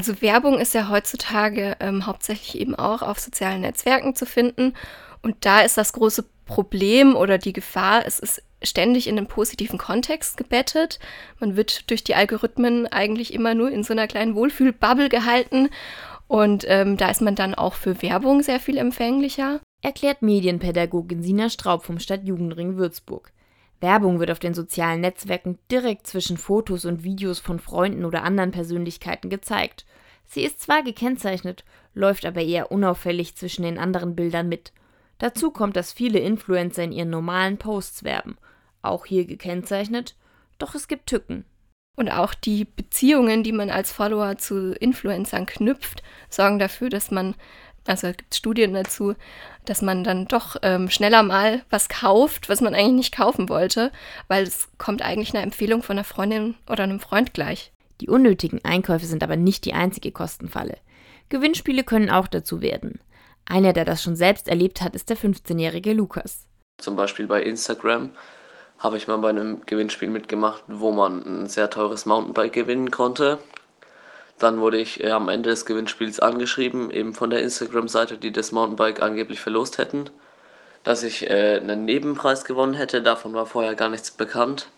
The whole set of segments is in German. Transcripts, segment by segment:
Also Werbung ist ja heutzutage ähm, hauptsächlich eben auch auf sozialen Netzwerken zu finden. Und da ist das große Problem oder die Gefahr, es ist ständig in einen positiven Kontext gebettet. Man wird durch die Algorithmen eigentlich immer nur in so einer kleinen Wohlfühlbubble gehalten. Und ähm, da ist man dann auch für Werbung sehr viel empfänglicher. Erklärt Medienpädagogin Sina Straub vom Stadtjugendring Würzburg. Werbung wird auf den sozialen Netzwerken direkt zwischen Fotos und Videos von Freunden oder anderen Persönlichkeiten gezeigt. Sie ist zwar gekennzeichnet, läuft aber eher unauffällig zwischen den anderen Bildern mit. Dazu kommt, dass viele Influencer in ihren normalen Posts werben. Auch hier gekennzeichnet, doch es gibt Tücken. Und auch die Beziehungen, die man als Follower zu Influencern knüpft, sorgen dafür, dass man also es gibt Studien dazu, dass man dann doch ähm, schneller mal was kauft, was man eigentlich nicht kaufen wollte, weil es kommt eigentlich einer Empfehlung von einer Freundin oder einem Freund gleich. Die unnötigen Einkäufe sind aber nicht die einzige Kostenfalle. Gewinnspiele können auch dazu werden. Einer, der das schon selbst erlebt hat, ist der 15-jährige Lukas. Zum Beispiel bei Instagram habe ich mal bei einem Gewinnspiel mitgemacht, wo man ein sehr teures Mountainbike gewinnen konnte. Dann wurde ich äh, am Ende des Gewinnspiels angeschrieben, eben von der Instagram-Seite, die das Mountainbike angeblich verlost hätten, dass ich äh, einen Nebenpreis gewonnen hätte. Davon war vorher gar nichts bekannt.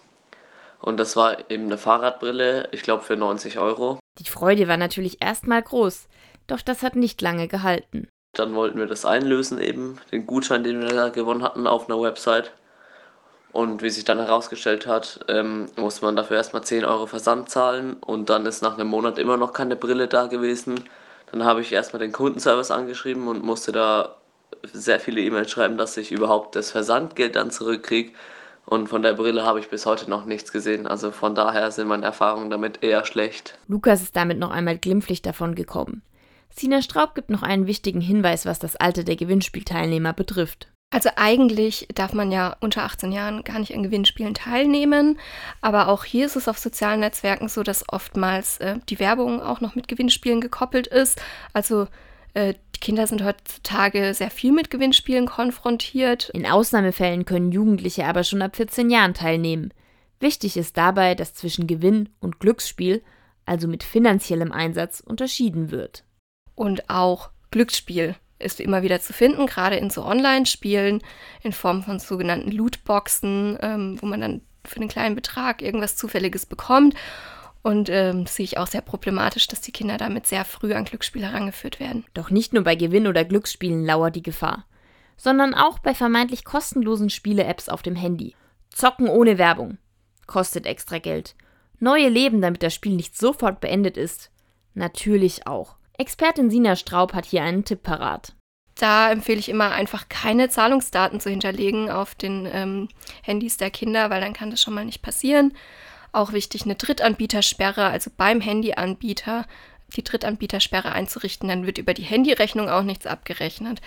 Und das war eben eine Fahrradbrille, ich glaube für 90 Euro. Die Freude war natürlich erstmal groß, doch das hat nicht lange gehalten. Dann wollten wir das einlösen eben, den Gutschein, den wir da gewonnen hatten auf einer Website. Und wie sich dann herausgestellt hat, ähm, musste man dafür erstmal 10 Euro Versand zahlen und dann ist nach einem Monat immer noch keine Brille da gewesen. Dann habe ich erstmal den Kundenservice angeschrieben und musste da sehr viele E-Mails schreiben, dass ich überhaupt das Versandgeld dann zurückkriege. Und von der Brille habe ich bis heute noch nichts gesehen. Also von daher sind meine Erfahrungen damit eher schlecht. Lukas ist damit noch einmal glimpflich davon gekommen. Sina Straub gibt noch einen wichtigen Hinweis, was das Alter der Gewinnspielteilnehmer betrifft. Also eigentlich darf man ja unter 18 Jahren gar nicht an Gewinnspielen teilnehmen, aber auch hier ist es auf sozialen Netzwerken so, dass oftmals äh, die Werbung auch noch mit Gewinnspielen gekoppelt ist. Also äh, die Kinder sind heutzutage sehr viel mit Gewinnspielen konfrontiert. In Ausnahmefällen können Jugendliche aber schon ab 14 Jahren teilnehmen. Wichtig ist dabei, dass zwischen Gewinn und Glücksspiel, also mit finanziellem Einsatz, unterschieden wird. Und auch Glücksspiel ist immer wieder zu finden, gerade in so Online-Spielen in Form von sogenannten Lootboxen, ähm, wo man dann für einen kleinen Betrag irgendwas Zufälliges bekommt. Und ähm, sehe ich auch sehr problematisch, dass die Kinder damit sehr früh an Glücksspiele herangeführt werden. Doch nicht nur bei Gewinn- oder Glücksspielen lauert die Gefahr, sondern auch bei vermeintlich kostenlosen Spiele-Apps auf dem Handy. Zocken ohne Werbung. Kostet extra Geld. Neue Leben, damit das Spiel nicht sofort beendet ist. Natürlich auch. Expertin Sina Straub hat hier einen Tipp parat. Da empfehle ich immer einfach keine Zahlungsdaten zu hinterlegen auf den ähm, Handys der Kinder, weil dann kann das schon mal nicht passieren. Auch wichtig, eine Drittanbietersperre, also beim Handyanbieter die Drittanbietersperre einzurichten, dann wird über die Handyrechnung auch nichts abgerechnet.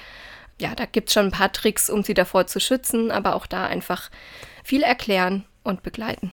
Ja, da gibt es schon ein paar Tricks, um sie davor zu schützen, aber auch da einfach viel erklären und begleiten.